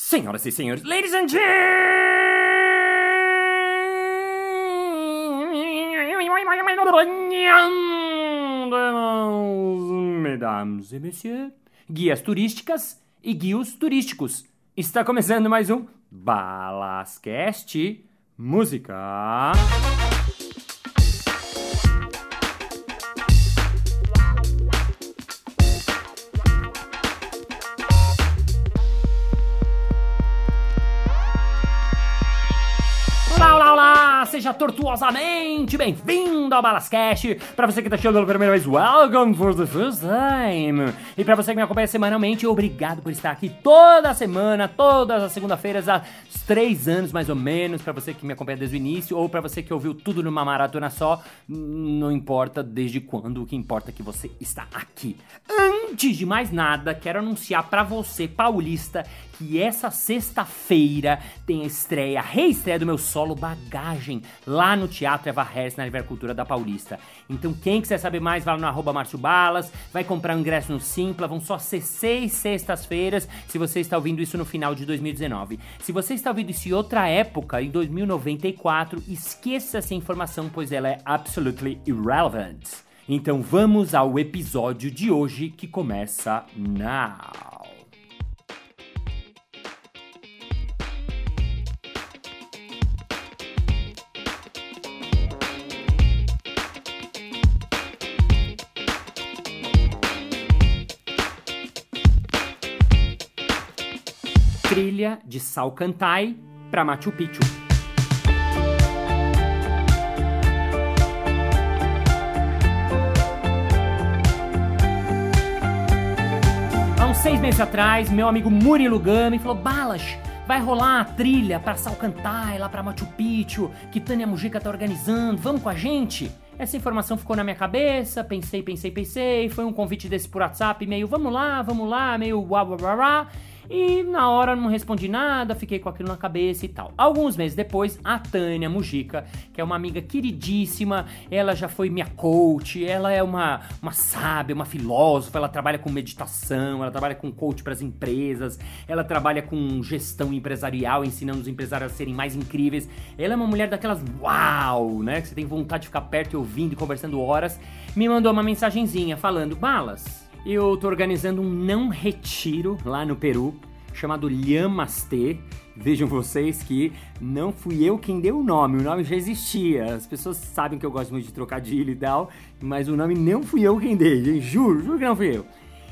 Senhoras e senhores, ladies and gentlemen, mesdames e messieurs, guias turísticas e guios turísticos. Está começando mais um Balascast Música. Seja tortuosamente bem-vindo ao Balascast! Pra você que tá chegando pela primeira vez, welcome for the first time! E pra você que me acompanha semanalmente, obrigado por estar aqui toda semana, todas as segunda-feiras, há três anos mais ou menos, pra você que me acompanha desde o início, ou pra você que ouviu tudo numa maratona só, não importa desde quando, o que importa é que você está aqui. Antes de mais nada, quero anunciar pra você, paulista, que essa sexta-feira tem a estreia, a reestreia do meu solo Bagagem, lá no Teatro Eva Harris, na Cultura da Paulista. Então quem quiser saber mais, vai lá no arroba Márcio Balas, vai comprar um ingresso no Simpla, vão só ser seis sextas-feiras, se você está ouvindo isso no final de 2019. Se você está ouvindo isso em outra época, em 2094, esqueça essa informação, pois ela é absolutely irrelevant. Então vamos ao episódio de hoje que começa now. De Salcantay para Machu Picchu. Há uns seis meses atrás, meu amigo Murilo Gama me falou: Balas, vai rolar a trilha para Salcantay, lá para Machu Picchu, que Tânia Mujica tá organizando, vamos com a gente? Essa informação ficou na minha cabeça, pensei, pensei, pensei, foi um convite desse por WhatsApp, meio vamos lá, vamos lá, meio uá, uá, uá, uá. E na hora não respondi nada, fiquei com aquilo na cabeça e tal. Alguns meses depois, a Tânia Mujica, que é uma amiga queridíssima, ela já foi minha coach, ela é uma, uma sábia, uma filósofa, ela trabalha com meditação, ela trabalha com coach para as empresas, ela trabalha com gestão empresarial, ensinando os empresários a serem mais incríveis. Ela é uma mulher daquelas uau, né? Que você tem vontade de ficar perto e ouvindo e conversando horas. Me mandou uma mensagenzinha falando: Balas, eu tô organizando um não retiro lá no Peru, chamado Lhamastê. Vejam vocês que não fui eu quem deu o nome, o nome já existia. As pessoas sabem que eu gosto muito de trocadilho e tal, mas o nome não fui eu quem dei, juro, juro que não fui eu.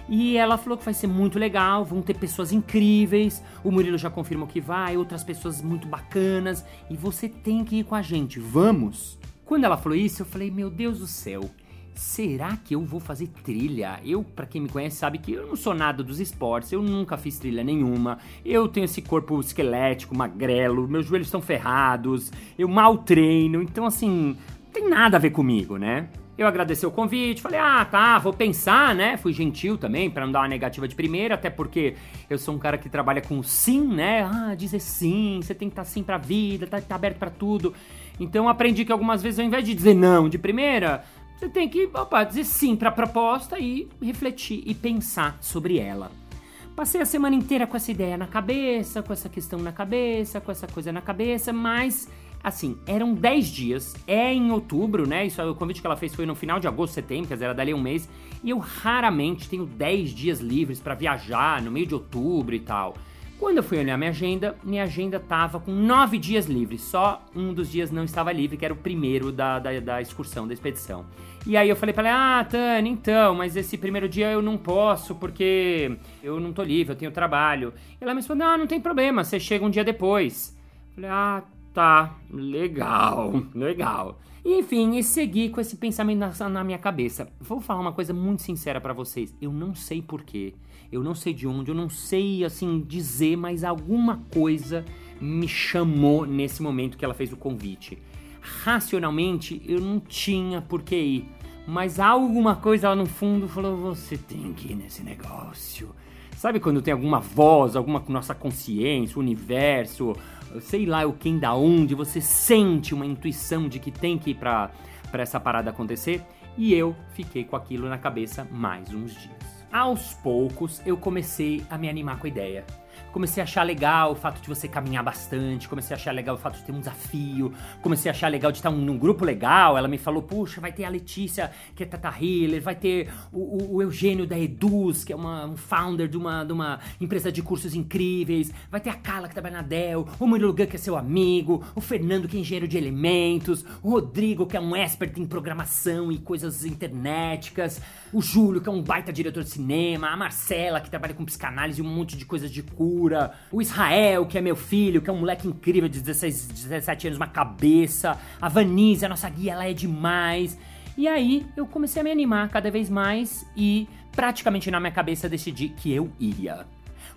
E ela falou que vai ser muito legal, vão ter pessoas incríveis. O Murilo já confirmou que vai, outras pessoas muito bacanas. E você tem que ir com a gente, vamos! Quando ela falou isso, eu falei: Meu Deus do céu, será que eu vou fazer trilha? Eu, para quem me conhece, sabe que eu não sou nada dos esportes, eu nunca fiz trilha nenhuma. Eu tenho esse corpo esquelético, magrelo, meus joelhos estão ferrados, eu mal treino, então assim, não tem nada a ver comigo, né? Eu agradeci o convite, falei, ah, tá, vou pensar, né? Fui gentil também, para não dar uma negativa de primeira, até porque eu sou um cara que trabalha com sim, né? Ah, dizer sim, você tem que estar sim pra vida, tá, tá aberto para tudo. Então aprendi que algumas vezes, ao invés de dizer não de primeira, você tem que opa, dizer sim para a proposta e refletir e pensar sobre ela. Passei a semana inteira com essa ideia na cabeça, com essa questão na cabeça, com essa coisa na cabeça, mas assim, eram 10 dias, é em outubro, né? Isso, o convite que ela fez foi no final de agosto, setembro, quer dizer, era dali um mês, e eu raramente tenho 10 dias livres para viajar no meio de outubro e tal. Quando eu fui olhar minha agenda, minha agenda tava com nove dias livres. Só um dos dias não estava livre, que era o primeiro da, da, da excursão, da expedição. E aí eu falei pra ela, ah, Tânia, então, mas esse primeiro dia eu não posso porque eu não tô livre, eu tenho trabalho. E ela me respondeu, ah, não tem problema, você chega um dia depois. Eu falei, ah, tá, legal, legal. Enfim, e segui com esse pensamento na, na minha cabeça. Vou falar uma coisa muito sincera para vocês. Eu não sei porquê, eu não sei de onde, eu não sei, assim, dizer, mas alguma coisa me chamou nesse momento que ela fez o convite. Racionalmente, eu não tinha por que ir. Mas alguma coisa lá no fundo falou: você tem que ir nesse negócio. Sabe quando tem alguma voz, alguma nossa consciência, universo, sei lá o quem da onde, você sente uma intuição de que tem que ir pra essa parada acontecer? E eu fiquei com aquilo na cabeça mais uns dias. Aos poucos eu comecei a me animar com a ideia comecei a achar legal o fato de você caminhar bastante, comecei a achar legal o fato de ter um desafio, comecei a achar legal de estar num grupo legal. Ela me falou, puxa, vai ter a Letícia, que é Tata Healer, vai ter o, o, Eugênio da Eduz, que é uma, um founder de uma, de uma empresa de cursos incríveis, vai ter a Carla, que trabalha na Dell, o Murilo Gun, que é seu amigo, o Fernando, que é engenheiro de elementos, o Rodrigo, que é um expert em programação e coisas internéticas, o Júlio, que é um baita diretor de cinema, a Marcela, que trabalha com psicanálise e um monte de coisas de o Israel, que é meu filho, que é um moleque incrível de 16, 17 anos, uma cabeça, a Vanise, a nossa guia, ela é demais. E aí eu comecei a me animar cada vez mais e praticamente na minha cabeça decidi que eu ia.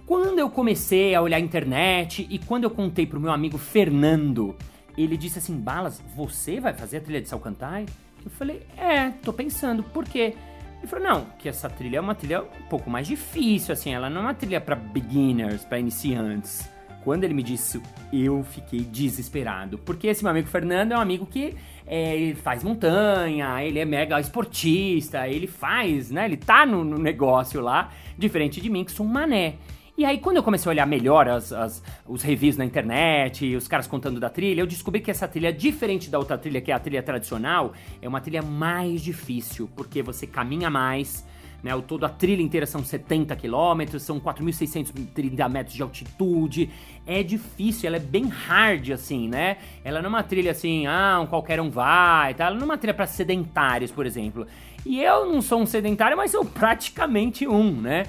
Quando eu comecei a olhar a internet e quando eu contei pro meu amigo Fernando, ele disse assim: Balas, você vai fazer a trilha de Salcantai? Eu falei: É, tô pensando, por quê? Ele falou: Não, que essa trilha é uma trilha um pouco mais difícil, assim, ela não é uma trilha para beginners, para iniciantes. Quando ele me disse isso, eu fiquei desesperado. Porque esse meu amigo Fernando é um amigo que é, faz montanha, ele é mega esportista, ele faz, né? Ele tá no, no negócio lá, diferente de mim, que sou um mané. E aí, quando eu comecei a olhar melhor as, as, os reviews na internet, os caras contando da trilha, eu descobri que essa trilha, diferente da outra trilha, que é a trilha tradicional, é uma trilha mais difícil, porque você caminha mais, né? O todo a trilha inteira são 70 quilômetros, são 4.630 metros de altitude. É difícil, ela é bem hard, assim, né? Ela não é uma trilha assim, ah, um qualquer um vai, tá? Ela não é uma trilha para sedentários, por exemplo. E eu não sou um sedentário, mas sou praticamente um, né?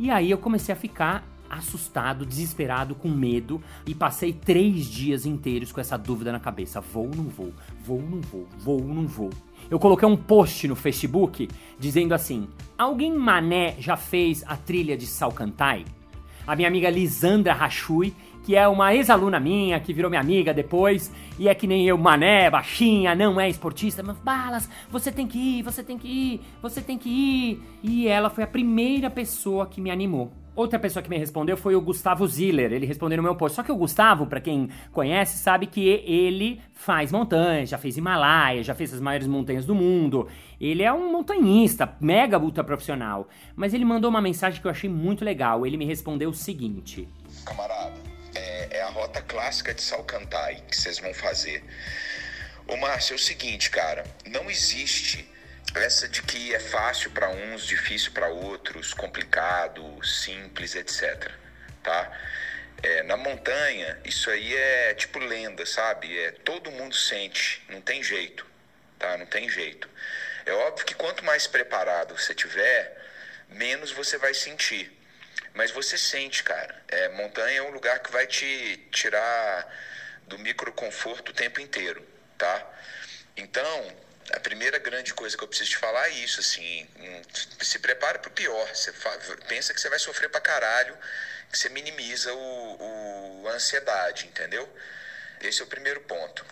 E aí eu comecei a ficar assustado, desesperado, com medo e passei três dias inteiros com essa dúvida na cabeça: vou ou não vou? Vou ou não vou? Vou ou não vou? Eu coloquei um post no Facebook dizendo assim: Alguém mané já fez a trilha de Salcantai? A minha amiga Lisandra Rachui, que é uma ex-aluna minha, que virou minha amiga depois, e é que nem eu, mané, baixinha, não é esportista, mas balas, você tem que ir, você tem que ir, você tem que ir. E ela foi a primeira pessoa que me animou. Outra pessoa que me respondeu foi o Gustavo Ziller. Ele respondeu no meu post. Só que o Gustavo, para quem conhece, sabe que ele faz montanhas, já fez Himalaia, já fez as maiores montanhas do mundo. Ele é um montanhista, mega ultra profissional. Mas ele mandou uma mensagem que eu achei muito legal. Ele me respondeu o seguinte: Camarada, é, é a rota clássica de Salcantay que vocês vão fazer. Ô Márcio, é o seguinte, cara, não existe essa de que é fácil para uns, difícil para outros, complicado, simples, etc. Tá? É, na montanha, isso aí é tipo lenda, sabe? É, todo mundo sente, não tem jeito, tá? Não tem jeito. É óbvio que quanto mais preparado você tiver, menos você vai sentir. Mas você sente, cara. É, montanha é um lugar que vai te tirar do microconforto o tempo inteiro, tá? Então, a primeira grande coisa que eu preciso te falar é isso, assim, hum, se prepare para o pior. Você pensa que você vai sofrer para caralho, que você minimiza o, o, a ansiedade, entendeu? Esse é o primeiro ponto.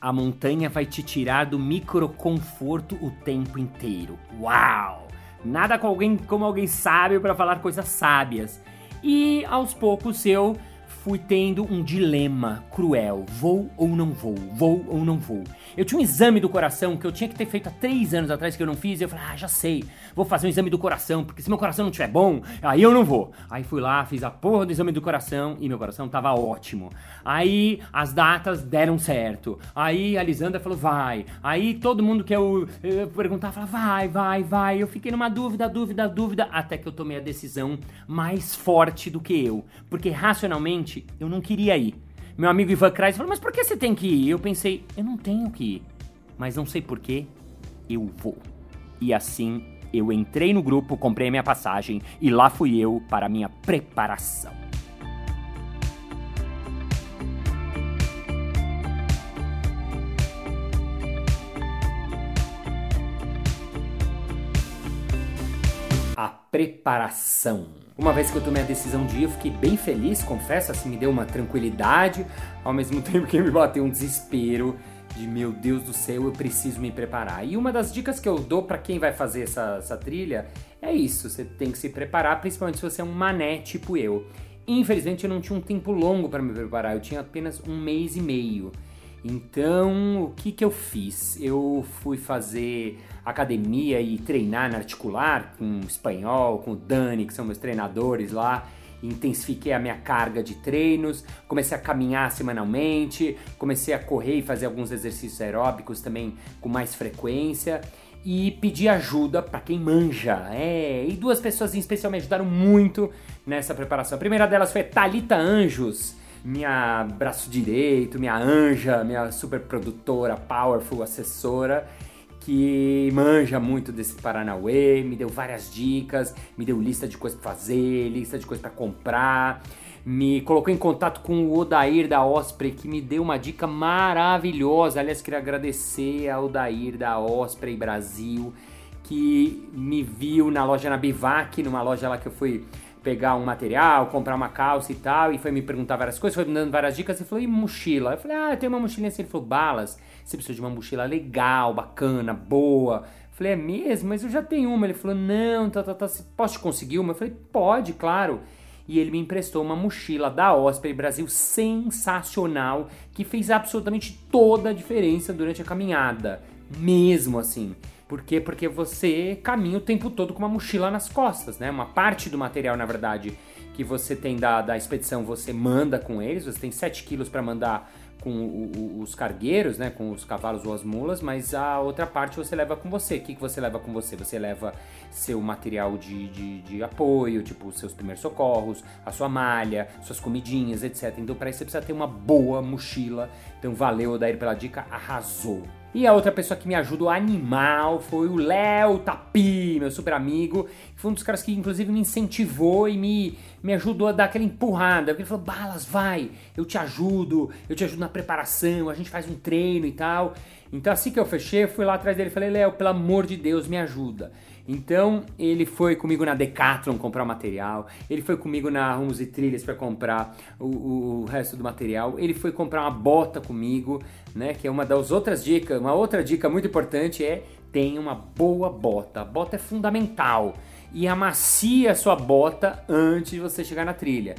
A montanha vai te tirar do microconforto o tempo inteiro. Uau! Nada com alguém como alguém sábio para falar coisas sábias. E aos poucos eu fui tendo um dilema cruel: vou ou não vou? Vou ou não vou? Eu tinha um exame do coração que eu tinha que ter feito há três anos atrás que eu não fiz. E eu falei, ah, já sei, vou fazer um exame do coração, porque se meu coração não estiver bom, aí eu não vou. Aí fui lá, fiz a porra do exame do coração e meu coração tava ótimo. Aí as datas deram certo. Aí a Lisandra falou, vai. Aí todo mundo que eu, eu perguntava, falava, vai, vai, vai. Eu fiquei numa dúvida, dúvida, dúvida, até que eu tomei a decisão mais forte do que eu. Porque racionalmente eu não queria ir. Meu amigo Ivan Kreis falou, mas por que você tem que ir? Eu pensei, eu não tenho que ir. Mas não sei porquê, eu vou. E assim, eu entrei no grupo, comprei a minha passagem e lá fui eu para a minha preparação. A preparação. Uma vez que eu tomei a decisão de ir, eu fiquei bem feliz, confesso, assim, me deu uma tranquilidade, ao mesmo tempo que me bateu um desespero de meu Deus do céu, eu preciso me preparar. E uma das dicas que eu dou para quem vai fazer essa, essa trilha é isso: você tem que se preparar, principalmente se você é um mané tipo eu. Infelizmente, eu não tinha um tempo longo para me preparar, eu tinha apenas um mês e meio. Então, o que, que eu fiz? Eu fui fazer academia e treinar na articular com o espanhol, com o Dani, que são meus treinadores lá. intensifiquei a minha carga de treinos, comecei a caminhar semanalmente, comecei a correr e fazer alguns exercícios aeróbicos também com mais frequência e pedi ajuda para quem manja. É, e duas pessoas em especial me ajudaram muito nessa preparação. A primeira delas foi Talita Anjos, minha braço direito, minha anja, minha super produtora, powerful assessora que manja muito desse Paranauê, me deu várias dicas, me deu lista de coisas para fazer, lista de coisas para comprar, me colocou em contato com o Odair da Osprey, que me deu uma dica maravilhosa. Aliás, queria agradecer ao Odair da Osprey Brasil, que me viu na loja na Bivac, numa loja lá que eu fui pegar um material, comprar uma calça e tal, e foi me perguntar várias coisas, foi me dando várias dicas, e falou, e mochila? Eu falei, ah, eu tenho uma mochilinha assim, ele falou, balas, você precisa de uma mochila legal, bacana, boa. Eu falei, é mesmo? Mas eu já tenho uma. Ele falou, não, tá, tá, tá, posso te conseguir uma? Eu falei, pode, claro. E ele me emprestou uma mochila da Osprey Brasil sensacional, que fez absolutamente toda a diferença durante a caminhada. Mesmo assim. Por quê? Porque você caminha o tempo todo com uma mochila nas costas, né? Uma parte do material, na verdade, que você tem da, da expedição, você manda com eles. Você tem 7 quilos para mandar com o, o, os cargueiros, né, com os cavalos ou as mulas, mas a outra parte você leva com você. O que, que você leva com você? Você leva seu material de, de, de apoio, tipo seus primeiros socorros, a sua malha, suas comidinhas, etc. Então para isso você precisa ter uma boa mochila. Então valeu, Odair, pela dica, arrasou. E a outra pessoa que me ajudou animal foi o Léo Tapi, meu super amigo, que foi um dos caras que inclusive me incentivou e me, me ajudou a dar aquela empurrada. Ele falou: Balas, vai, eu te ajudo, eu te ajudo na preparação, a gente faz um treino e tal. Então assim que eu fechei, eu fui lá atrás dele e falei: Léo, pelo amor de Deus, me ajuda. Então ele foi comigo na Decathlon comprar material, ele foi comigo na Rumos e Trilhas para comprar o, o, o, resto do material, ele foi comprar uma bota comigo, né? Que é uma das outras dicas. Uma outra dica muito importante é tenha uma boa bota. A bota é fundamental e amacia a sua bota antes de você chegar na trilha.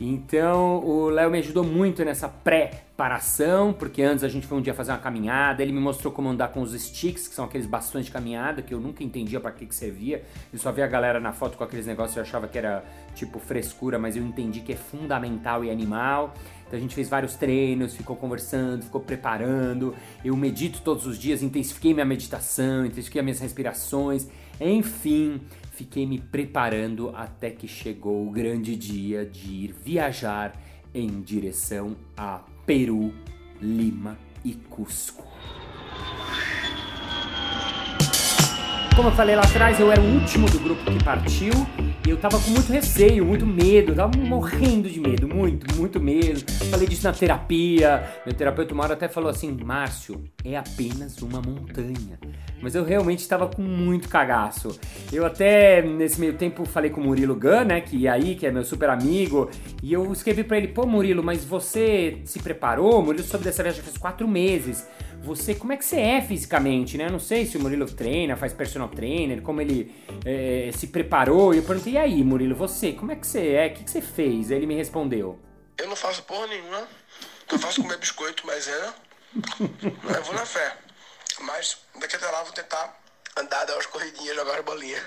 Então o Léo me ajudou muito nessa preparação, porque antes a gente foi um dia fazer uma caminhada, ele me mostrou como andar com os sticks, que são aqueles bastões de caminhada, que eu nunca entendia para que, que servia. Eu só via a galera na foto com aqueles negócios e achava que era tipo frescura, mas eu entendi que é fundamental e animal. Então a gente fez vários treinos, ficou conversando, ficou preparando. Eu medito todos os dias, intensifiquei minha meditação, intensifiquei minhas respirações, enfim fiquei me preparando até que chegou o grande dia de ir viajar em direção a Peru, Lima e Cusco. Como eu falei lá atrás, eu era o último do grupo que partiu e eu tava com muito receio, muito medo, tava morrendo de medo, muito, muito medo. Falei disso na terapia. Meu terapeuta hora até falou assim: Márcio, é apenas uma montanha. Mas eu realmente estava com muito cagaço. Eu até nesse meio tempo falei com o Murilo Gun, né, que é aí, que é meu super amigo, e eu escrevi para ele: pô, Murilo, mas você se preparou? O Murilo soube dessa viagem faz quatro meses você, como é que você é fisicamente, né? Eu não sei se o Murilo treina, faz personal trainer, como ele é, se preparou. E eu perguntei, e aí, Murilo, você, como é que você é? O que, que você fez? Aí ele me respondeu. Eu não faço porra nenhuma. Eu faço comer biscoito, mas é. Eu vou na fé. Mas daqui até lá vou tentar andar, dar umas corridinhas, jogar bolinha.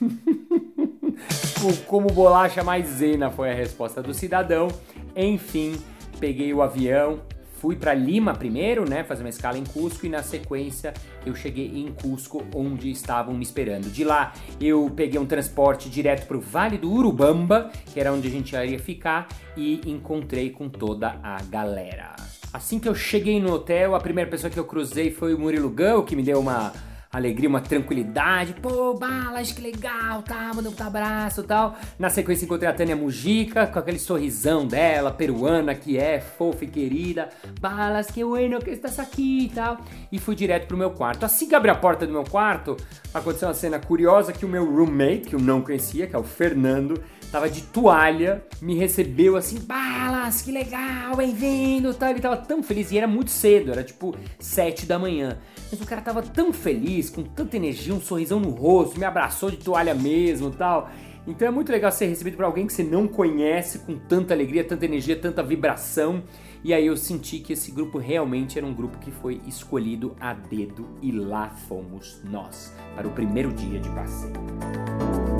Como bolacha maisena foi a resposta do cidadão. Enfim, peguei o avião, fui para Lima primeiro, né, fazer uma escala em Cusco e na sequência eu cheguei em Cusco onde estavam me esperando. De lá eu peguei um transporte direto para o Vale do Urubamba, que era onde a gente ia ficar, e encontrei com toda a galera. Assim que eu cheguei no hotel, a primeira pessoa que eu cruzei foi o Murilo Gão, que me deu uma alegria, uma tranquilidade. Pô, Balas, que legal, tá? Mandou um abraço e tal. Na sequência encontrei a Tânia Mujica, com aquele sorrisão dela, peruana, que é fofa e querida. Balas, que bueno que estás aqui e tal. E fui direto pro meu quarto. Assim que abri a porta do meu quarto, aconteceu uma cena curiosa que o meu roommate, que eu não conhecia, que é o Fernando, tava de toalha, me recebeu assim, Balas, que legal, bem-vindo, tal. Ele tava tão feliz e era muito cedo, era tipo sete da manhã. Mas o cara tava tão feliz, com tanta energia, um sorrisão no rosto, me abraçou de toalha mesmo, tal. Então é muito legal ser recebido por alguém que você não conhece, com tanta alegria, tanta energia, tanta vibração. E aí eu senti que esse grupo realmente era um grupo que foi escolhido a dedo e lá fomos nós para o primeiro dia de passeio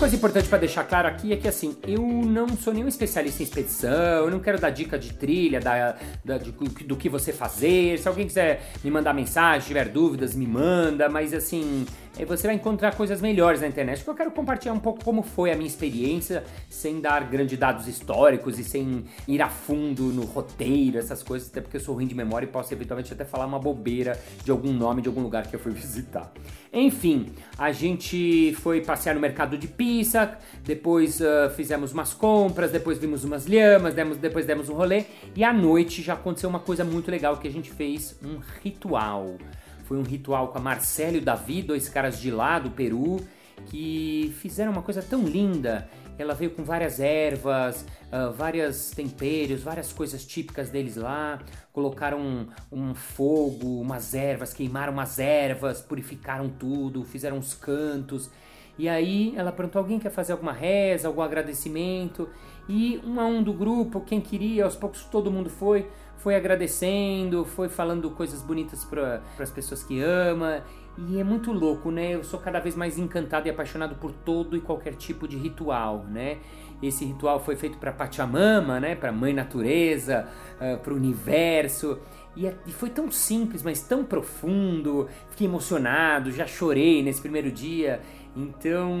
coisa importante para deixar claro aqui é que assim, eu não sou nenhum especialista em expedição, eu não quero dar dica de trilha, da, da de, do que você fazer. Se alguém quiser me mandar mensagem, tiver dúvidas, me manda, mas assim, é, você vai encontrar coisas melhores na internet. Porque eu quero compartilhar um pouco como foi a minha experiência, sem dar grandes dados históricos e sem ir a fundo no roteiro, essas coisas, até porque eu sou ruim de memória e posso eventualmente até falar uma bobeira de algum nome de algum lugar que eu fui visitar. Enfim, a gente foi passear no mercado de Pisa, depois uh, fizemos umas compras, depois vimos umas lhamas, demos, depois demos um rolê e à noite já aconteceu uma coisa muito legal que a gente fez um ritual. Foi um ritual com a Marcelo e o Davi, dois caras de lá do Peru, que fizeram uma coisa tão linda. Ela veio com várias ervas, uh, vários temperos, várias coisas típicas deles lá. Colocaram um, um, fogo, umas ervas, queimaram umas ervas, purificaram tudo, fizeram uns cantos. E aí ela perguntou: alguém quer fazer alguma reza, algum agradecimento? E um a um do grupo, quem queria, aos poucos todo mundo foi foi agradecendo, foi falando coisas bonitas para as pessoas que ama. E é muito louco, né? Eu sou cada vez mais encantado e apaixonado por todo e qualquer tipo de ritual, né? Esse ritual foi feito para Pachamama, né? Para Mãe Natureza, uh, ah, para o universo. E, é, e, foi tão simples, mas tão profundo. Fiquei emocionado, já chorei nesse primeiro dia. Então,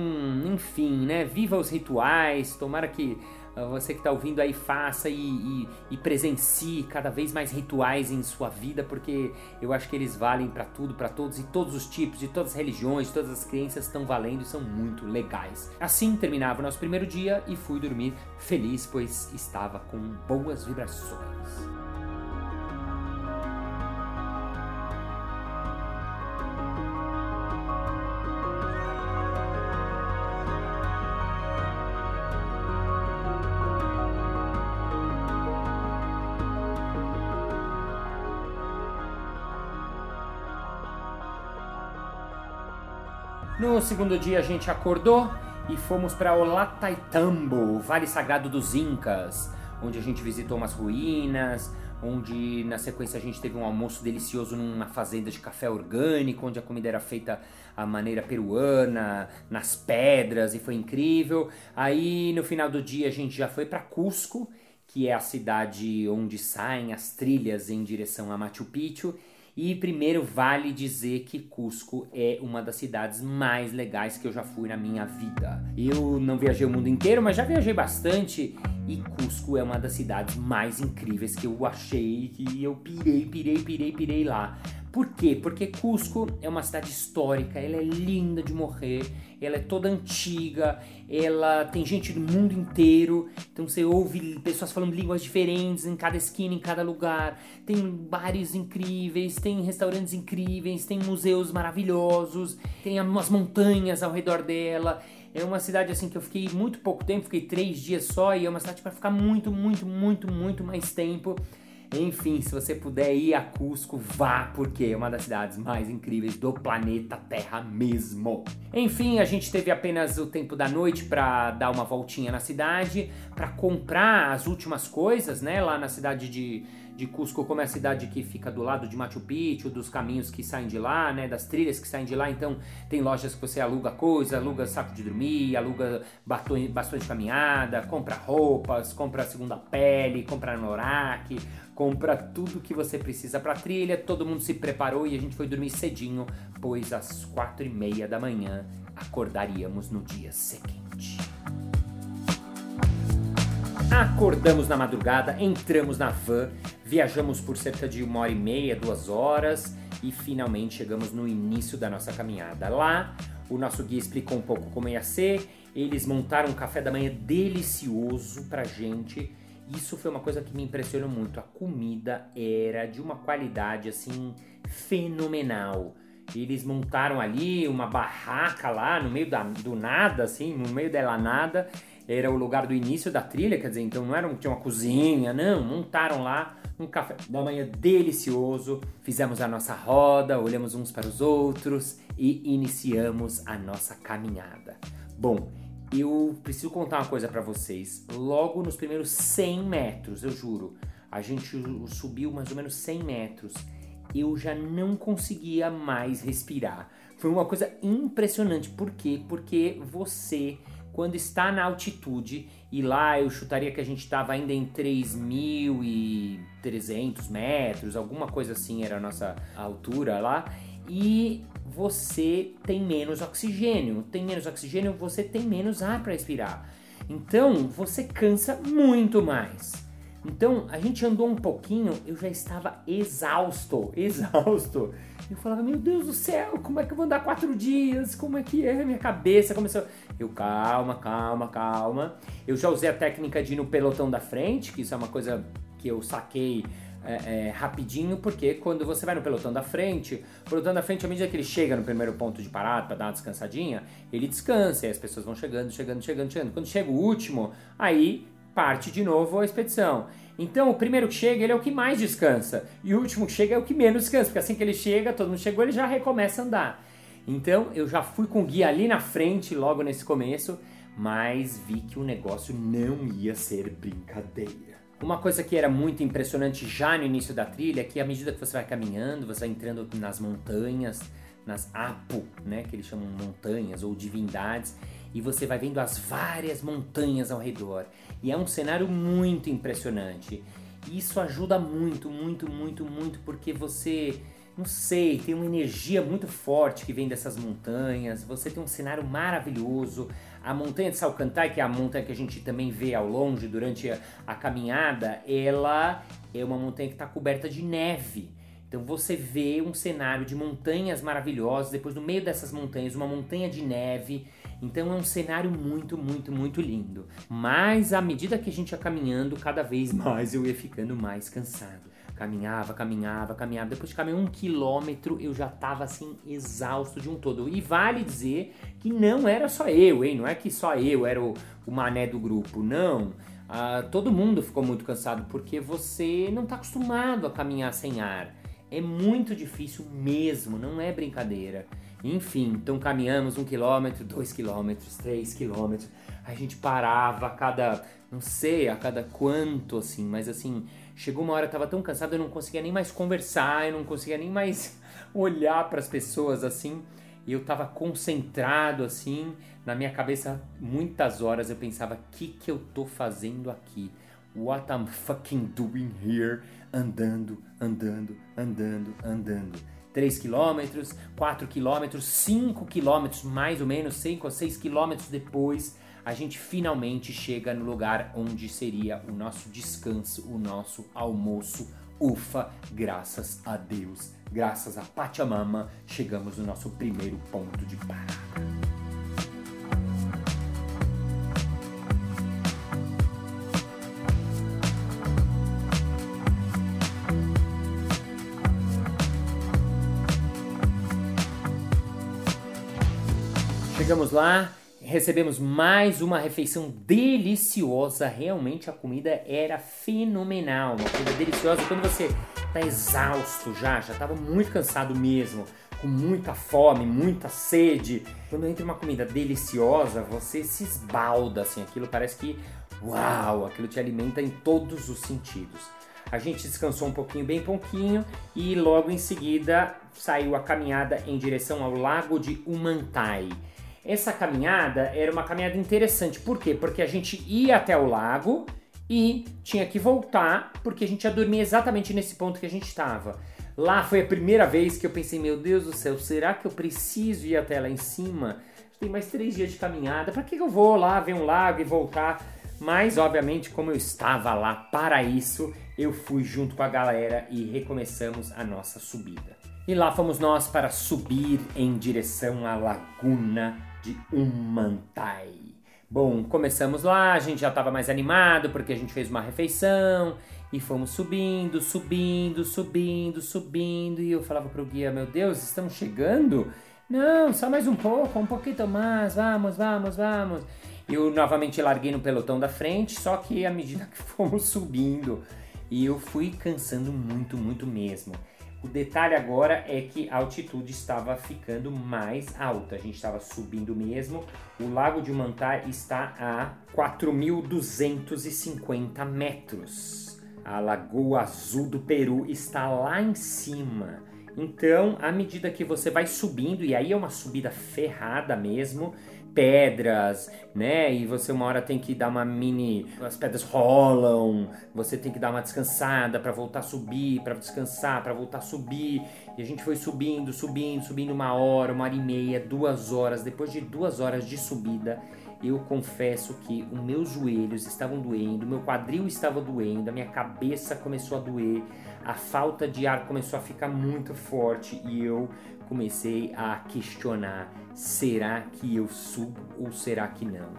enfim, né? Viva os rituais. Tomara que você que está ouvindo aí, faça e, e, e, presencie cada vez mais rituais em sua vida, porque eu acho que eles valem para tudo, para todos e todos os tipos, de todas as religiões, todas as crenças estão valendo e são muito legais. Assim terminava o nosso primeiro dia e fui dormir feliz, pois estava com boas vibrações. No segundo dia a gente acordou e fomos para Ollantaytambo, o Vale Sagrado dos Incas, onde a gente visitou umas ruínas, onde na sequência a gente teve um almoço delicioso numa fazenda de café orgânico, onde a comida era feita à maneira peruana, nas pedras, e foi incrível. Aí no final do dia a gente já foi para Cusco, que é a cidade onde saem as trilhas em direção a Machu Picchu, e primeiro vale dizer que Cusco é uma das cidades mais legais que eu já fui na minha vida. Eu não viajei o mundo inteiro, mas já viajei bastante e Cusco é uma das cidades mais incríveis que eu achei que eu pirei, pirei, pirei, pirei lá. Por quê? Porque Cusco é uma cidade histórica, ela é linda de morrer, ela é toda antiga, ela tem gente do mundo inteiro, então você ouve pessoas falando línguas diferentes em cada esquina, em cada lugar. Tem bares incríveis, tem restaurantes incríveis, tem museus maravilhosos, tem umas montanhas ao redor dela. É uma cidade assim que eu fiquei muito pouco tempo, fiquei três dias só, e é uma cidade para ficar muito, muito, muito, muito mais tempo. Enfim, se você puder ir a Cusco, vá, porque é uma das cidades mais incríveis do planeta Terra mesmo. Enfim, a gente teve apenas o tempo da noite para dar uma voltinha na cidade, para comprar as últimas coisas, né, lá na cidade de de Cusco, como é a cidade que fica do lado de Machu Picchu, dos caminhos que saem de lá, né, das trilhas que saem de lá, então tem lojas que você aluga coisa, aluga saco de dormir, aluga bastões de caminhada, compra roupas, compra segunda pele, compra anorak, compra tudo que você precisa para trilha. Todo mundo se preparou e a gente foi dormir cedinho, pois às quatro e meia da manhã acordaríamos no dia seguinte. Acordamos na madrugada, entramos na van, viajamos por cerca de uma hora e meia, duas horas e finalmente chegamos no início da nossa caminhada. Lá, o nosso guia explicou um pouco como ia ser. Eles montaram um café da manhã delicioso pra gente isso foi uma coisa que me impressionou muito. A comida era de uma qualidade assim fenomenal. Eles montaram ali uma barraca lá no meio da, do nada, assim, no meio dela nada. Era o lugar do início da trilha, quer dizer, então não era tinha uma cozinha, não. Montaram lá um café da manhã delicioso. Fizemos a nossa roda, olhamos uns para os outros e iniciamos a nossa caminhada. Bom, eu preciso contar uma coisa para vocês. Logo nos primeiros 100 metros, eu juro, a gente subiu mais ou menos 100 metros. Eu já não conseguia mais respirar. Foi uma coisa impressionante. Por quê? Porque você quando está na altitude e lá eu chutaria que a gente estava ainda em 3.300 metros, alguma coisa assim era a nossa altura lá, e você tem menos oxigênio. Tem menos oxigênio, você tem menos ar para respirar. Então você cansa muito mais. Então a gente andou um pouquinho, eu já estava exausto, exausto. Eu falava, meu Deus do céu, como é que eu vou andar quatro dias? Como é que é? Minha cabeça começou. Eu, calma, calma, calma. Eu já usei a técnica de ir no pelotão da frente, que isso é uma coisa que eu saquei é, é, rapidinho, porque quando você vai no pelotão da frente, o pelotão da frente, à medida que ele chega no primeiro ponto de parada para dar uma descansadinha, ele descansa e as pessoas vão chegando, chegando, chegando, chegando. Quando chega o último, aí parte de novo a expedição. Então, o primeiro que chega, ele é o que mais descansa. E o último que chega é o que menos descansa, porque assim que ele chega, todo mundo chegou, ele já recomeça a andar. Então, eu já fui com o guia ali na frente, logo nesse começo, mas vi que o negócio não ia ser brincadeira. Uma coisa que era muito impressionante já no início da trilha é que à medida que você vai caminhando, você vai entrando nas montanhas, nas Apu, né, que eles chamam montanhas ou divindades, e você vai vendo as várias montanhas ao redor. E é um cenário muito impressionante. E isso ajuda muito, muito, muito, muito, porque você, não sei, tem uma energia muito forte que vem dessas montanhas. Você tem um cenário maravilhoso. A montanha de Salcantay, que é a montanha que a gente também vê ao longe durante a, a caminhada, ela é uma montanha que está coberta de neve. Então você vê um cenário de montanhas maravilhosas, depois no meio dessas montanhas, uma montanha de neve. Então é um cenário muito, muito, muito lindo. Mas à medida que a gente ia caminhando, cada vez mais eu ia ficando mais cansado. Caminhava, caminhava, caminhava. Depois de caminhar um quilômetro, eu já estava assim, exausto de um todo. E vale dizer que não era só eu, hein? Não é que só eu era o, o mané do grupo, não. Ah, todo mundo ficou muito cansado porque você não está acostumado a caminhar sem ar. É muito difícil mesmo, não é brincadeira. Enfim, então caminhamos um quilômetro, dois quilômetros, três quilômetros. A gente parava a cada, não sei, a cada quanto assim, mas assim, chegou uma hora eu tava tão cansado, eu não conseguia nem mais conversar, eu não conseguia nem mais olhar para as pessoas assim. E eu tava concentrado assim, na minha cabeça muitas horas eu pensava: "O que que eu tô fazendo aqui? What I'm fucking doing here?" andando, andando, andando, andando. 3 quilômetros, 4 quilômetros, 5 quilômetros, mais ou menos 5 ou 6 quilômetros depois, a gente finalmente chega no lugar onde seria o nosso descanso, o nosso almoço. Ufa, graças a Deus, graças a Pachamama, chegamos no nosso primeiro ponto de parada. Chegamos lá, recebemos mais uma refeição deliciosa. Realmente a comida era fenomenal, uma comida deliciosa. Quando você está exausto já, já estava muito cansado mesmo, com muita fome, muita sede, quando entra uma comida deliciosa, você se esbalda assim, aquilo parece que uau, aquilo te alimenta em todos os sentidos. A gente descansou um pouquinho, bem pouquinho, e logo em seguida saiu a caminhada em direção ao Lago de Umantai. Essa caminhada era uma caminhada interessante. Por quê? Porque a gente ia até o lago e tinha que voltar, porque a gente ia dormir exatamente nesse ponto que a gente estava. Lá foi a primeira vez que eu pensei, meu Deus do céu, será que eu preciso ir até lá em cima? Tem mais três dias de caminhada, para que eu vou lá ver um lago e voltar? Mas, obviamente, como eu estava lá para isso, eu fui junto com a galera e recomeçamos a nossa subida. E lá fomos nós para subir em direção à laguna de Umantai. Bom, começamos lá, a gente já estava mais animado porque a gente fez uma refeição e fomos subindo, subindo, subindo, subindo. E eu falava pro guia: Meu Deus, estamos chegando? Não, só mais um pouco, um pouquinho mais, vamos, vamos, vamos. Eu novamente larguei no pelotão da frente, só que à medida que fomos subindo, e eu fui cansando muito, muito mesmo. O detalhe agora é que a altitude estava ficando mais alta, a gente estava subindo mesmo. O Lago de Humantar está a 4.250 metros. A Lagoa Azul do Peru está lá em cima. Então, à medida que você vai subindo, e aí é uma subida ferrada mesmo, pedras, né? E você uma hora tem que dar uma mini, as pedras rolam, você tem que dar uma descansada para voltar a subir, para descansar, para voltar a subir. E a gente foi subindo, subindo, subindo uma hora, uma hora e meia, duas horas. Depois de duas horas de subida, eu confesso que os meus joelhos estavam doendo, meu quadril estava doendo, a minha cabeça começou a doer, a falta de ar começou a ficar muito forte e eu comecei a questionar: será que eu subo ou será que não?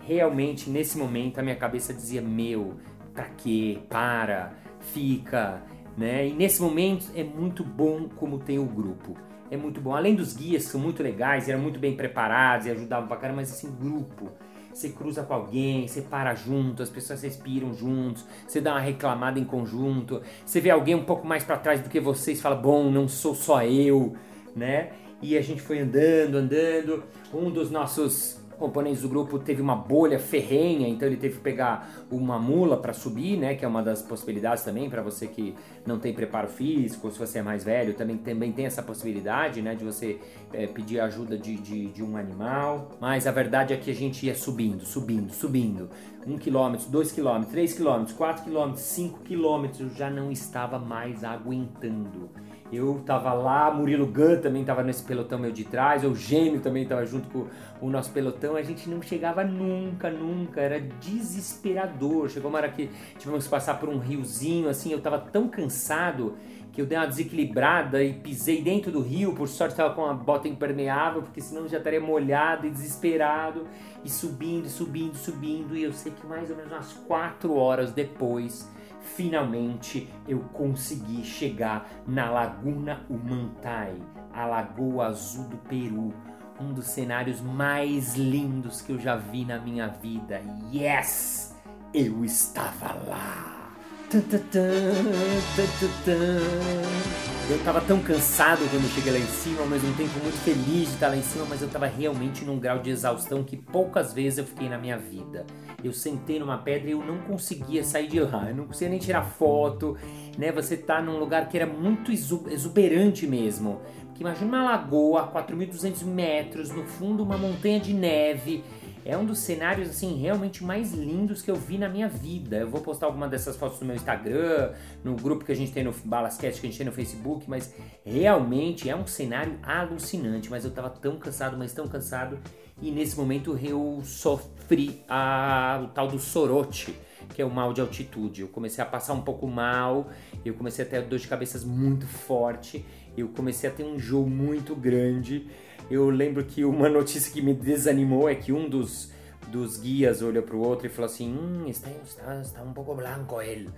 Realmente, nesse momento, a minha cabeça dizia: meu, pra quê? Para, fica, né? E nesse momento é muito bom como tem o grupo. É muito bom. Além dos guias que são muito legais, eram muito bem preparados e ajudavam pra caramba, mas assim, grupo você cruza com alguém, você para junto, as pessoas respiram juntos, você dá uma reclamada em conjunto, você vê alguém um pouco mais para trás do que você e fala, bom, não sou só eu, né? E a gente foi andando, andando. Um dos nossos componentes do grupo teve uma bolha ferrenha, então ele teve que pegar uma mula para subir, né, que é uma das possibilidades também para você que não tem preparo físico, ou se você é mais velho, também, também tem essa possibilidade, né, de você é, pedir ajuda de, de, de, um animal. Mas a verdade é que a gente ia subindo, subindo, subindo. Um quilômetro, dois quilômetros, três quilômetros, quatro quilômetros, cinco quilômetros, eu já não estava mais aguentando. Eu tava lá, Murilo Gun também tava nesse pelotão meu de trás, o Gêmeo também tava junto com o nosso pelotão, a gente não chegava nunca, nunca, era desesperador. Chegou uma hora que tivemos que passar por um riozinho, assim, eu tava tão cansado que eu dei uma desequilibrada e pisei dentro do rio, por sorte tava com a bota impermeável, porque senão já estaria molhado e desesperado, e subindo, subindo, subindo, e eu sei que mais ou menos umas quatro horas depois finalmente eu consegui chegar na Laguna Humantai, a Lagoa Azul do Peru, um dos cenários mais lindos que eu já vi na minha vida. Yes! Eu estava lá! Eu tava tão cansado quando cheguei lá em cima, ao mesmo tempo muito feliz de estar lá em cima, mas eu tava realmente num grau de exaustão que poucas vezes eu fiquei na minha vida. Eu sentei numa pedra e eu não conseguia sair de lá, eu não conseguia nem tirar foto, né? Você tá num lugar que era muito exuberante mesmo. Porque imagina uma lagoa a 4.200 metros, no fundo uma montanha de neve, é um dos cenários assim realmente mais lindos que eu vi na minha vida. Eu vou postar alguma dessas fotos no meu Instagram, no grupo que a gente tem no Balascast, que a gente tem no Facebook, mas realmente é um cenário alucinante. Mas eu tava tão cansado, mas tão cansado, e nesse momento eu sofri a, o tal do sorote, que é o mal de altitude. Eu comecei a passar um pouco mal, eu comecei a ter dor de cabeça muito forte, eu comecei a ter um enjoo muito grande. Eu lembro que uma notícia que me desanimou é que um dos, dos guias olhou para o outro e falou assim: hum, está, está, está um pouco branco ele.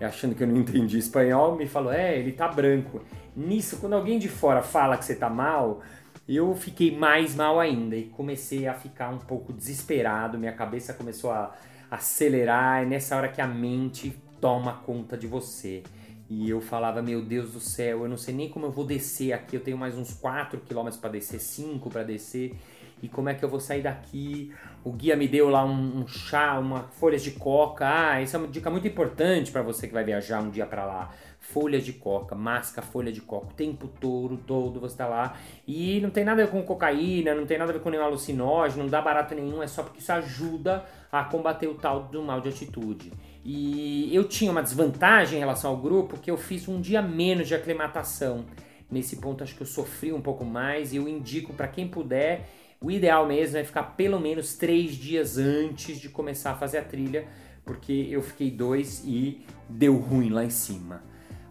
Achando que eu não entendi espanhol, me falou: é, ele tá branco. Nisso, quando alguém de fora fala que você tá mal, eu fiquei mais mal ainda e comecei a ficar um pouco desesperado. Minha cabeça começou a acelerar. É nessa hora que a mente toma conta de você. E eu falava, meu Deus do céu, eu não sei nem como eu vou descer aqui. Eu tenho mais uns 4 km para descer, 5 para descer. E como é que eu vou sair daqui? O guia me deu lá um, um chá, uma folhas de coca. Ah, isso é uma dica muito importante para você que vai viajar um dia para lá. Folhas de coca, masca folha de coca, o tempo todo, todo você tá lá. E não tem nada a ver com cocaína, não tem nada a ver com nenhum alucinógeno, não dá barato nenhum, é só porque isso ajuda a combater o tal do mal de atitude. E eu tinha uma desvantagem em relação ao grupo que eu fiz um dia menos de aclimatação. Nesse ponto acho que eu sofri um pouco mais e eu indico para quem puder, o ideal mesmo é ficar pelo menos três dias antes de começar a fazer a trilha, porque eu fiquei dois e deu ruim lá em cima.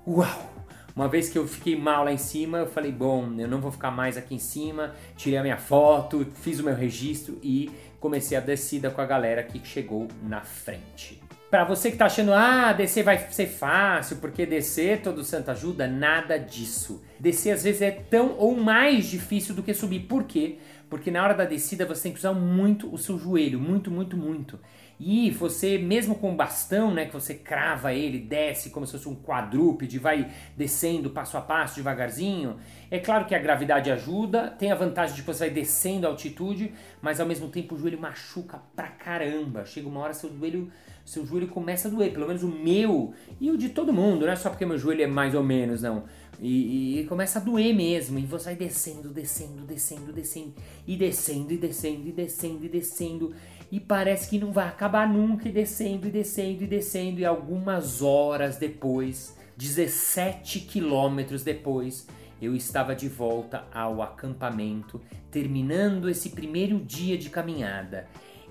Uau! Uma vez que eu fiquei mal lá em cima, eu falei, bom, eu não vou ficar mais aqui em cima, tirei a minha foto, fiz o meu registro e comecei a descida com a galera que chegou na frente. Para você que tá achando, ah, descer vai ser fácil, porque descer todo santo ajuda, nada disso. Descer às vezes é tão ou mais difícil do que subir. Por quê? Porque na hora da descida você tem que usar muito o seu joelho, muito, muito, muito. E você, mesmo com o bastão, né, que você crava ele, desce como se fosse um quadrúpede, vai descendo passo a passo, devagarzinho. É claro que a gravidade ajuda, tem a vantagem de você vai descendo a altitude, mas ao mesmo tempo o joelho machuca pra caramba. Chega uma hora seu joelho seu joelho começa a doer, pelo menos o meu e o de todo mundo, não é só porque meu joelho é mais ou menos, não. E, e, começa a doer mesmo, e você vai descendo, descendo, descendo, descendo, e descendo, e descendo, e descendo, e descendo, e parece que não vai acabar nunca, e descendo, e descendo, e descendo, e algumas horas depois, 17 quilômetros depois, eu estava de volta ao acampamento, terminando esse primeiro dia de caminhada.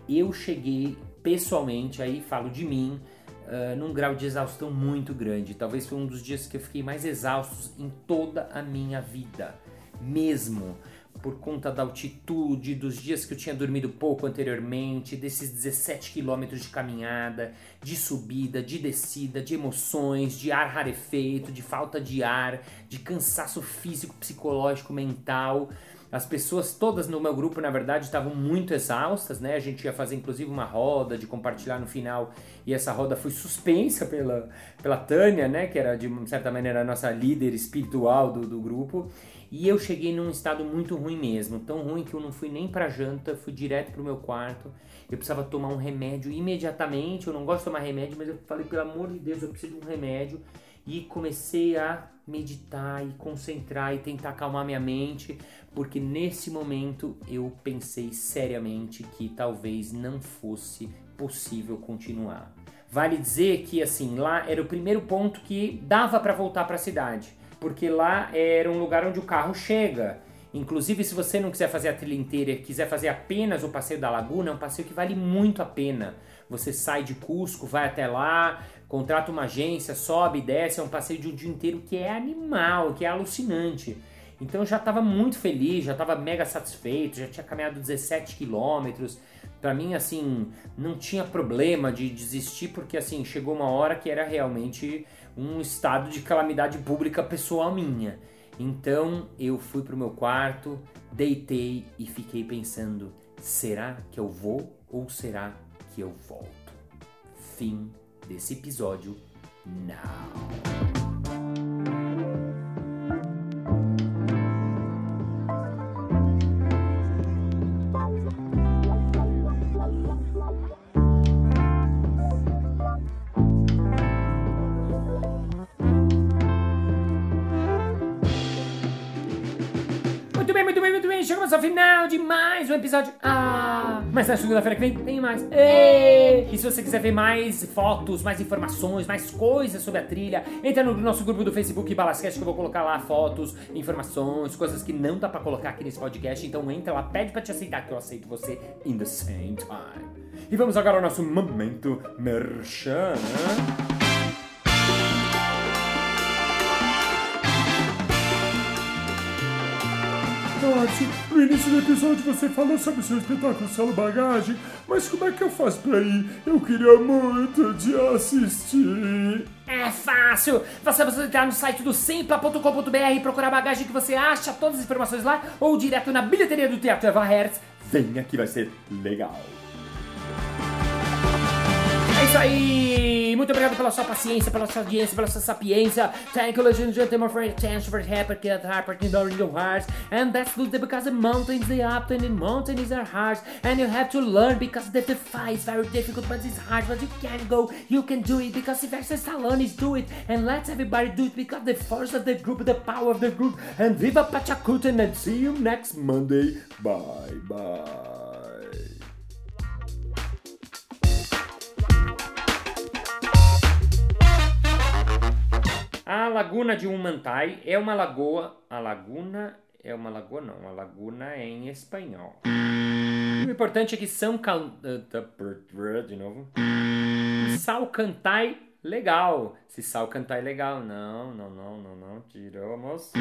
Eu cheguei pessoalmente, aí falo de mim, uh, num grau de exaustão muito grande. Talvez foi um dos dias que eu fiquei mais exausto em toda a minha vida, mesmo por conta da altitude, dos dias que eu tinha dormido pouco anteriormente, desses 17 quilômetros de caminhada, de subida, de descida, de emoções, de ar rarefeito, de falta de ar, de cansaço físico, psicológico, mental. As pessoas todas no meu grupo, na verdade, estavam muito exaustas, né? A gente ia fazer inclusive uma roda de compartilhar no final e essa roda foi suspensa pela, pela Tânia, né? Que era de certa maneira a nossa líder espiritual do, do grupo. E eu cheguei num estado muito ruim mesmo, tão ruim que eu não fui nem pra janta, fui direto pro meu quarto. Eu precisava tomar um remédio imediatamente. Eu não gosto de tomar remédio, mas eu falei, pelo amor de Deus, eu preciso de um remédio. E comecei a meditar e concentrar e tentar acalmar minha mente, porque nesse momento eu pensei seriamente que talvez não fosse possível continuar. Vale dizer que assim, lá era o primeiro ponto que dava para voltar para a cidade, porque lá era um lugar onde o carro chega. Inclusive, se você não quiser fazer a trilha inteira e quiser fazer apenas o passeio da laguna, é um passeio que vale muito a pena. Você sai de Cusco, vai até lá, contrata uma agência, sobe, desce, é um passeio de um dia inteiro que é animal, que é alucinante. Então eu já estava muito feliz, já estava mega satisfeito, já tinha caminhado 17 quilômetros. Para mim, assim, não tinha problema de desistir, porque assim, chegou uma hora que era realmente um estado de calamidade pública pessoal minha. Então eu fui pro meu quarto, deitei e fiquei pensando: será que eu vou ou será que eu volto? Fim desse episódio now. Chegamos ao final de mais um episódio. Ah! Mas na segunda-feira que vem tem mais. Ei! E se você quiser ver mais fotos, mais informações, mais coisas sobre a trilha, entra no nosso grupo do Facebook Balascast que eu vou colocar lá fotos, informações, coisas que não dá pra colocar aqui nesse podcast. Então entra lá, pede pra te aceitar que eu aceito você in the same time. E vamos agora ao nosso momento merchan. No início do episódio você falou sobre o seu espetáculo Solo Bagagem, mas como é que eu faço pra ir? Eu queria muito te assistir. É fácil! Você precisa entrar no site do simpla.com.br e procurar a bagagem que você acha, todas as informações lá, ou direto na bilheteria do Teatro Eva Hertz. Venha que vai ser legal! Isso aí! Muito obrigado pela sua paciência, pela sua audiência, pela sua sapiência. Thank you, ladies and gentlemen, for your attention, for help, get happening in your hearts. And that's good because the mountains, they up and the mountains are hard. And you have to learn because the fight is very difficult, but it's hard. But you can go, you can do it because if Sylvester Stallone is do it. And let's everybody do it because the force of the group, the power of the group. And viva Pachacuten and see you next Monday. Bye bye. A laguna de Humantai é uma lagoa. A laguna é uma lagoa, não. A laguna é em espanhol. O importante é que São Cal... De novo. Salcantai legal. Se Salcantai legal. Não, não, não, não, não. Tiramos.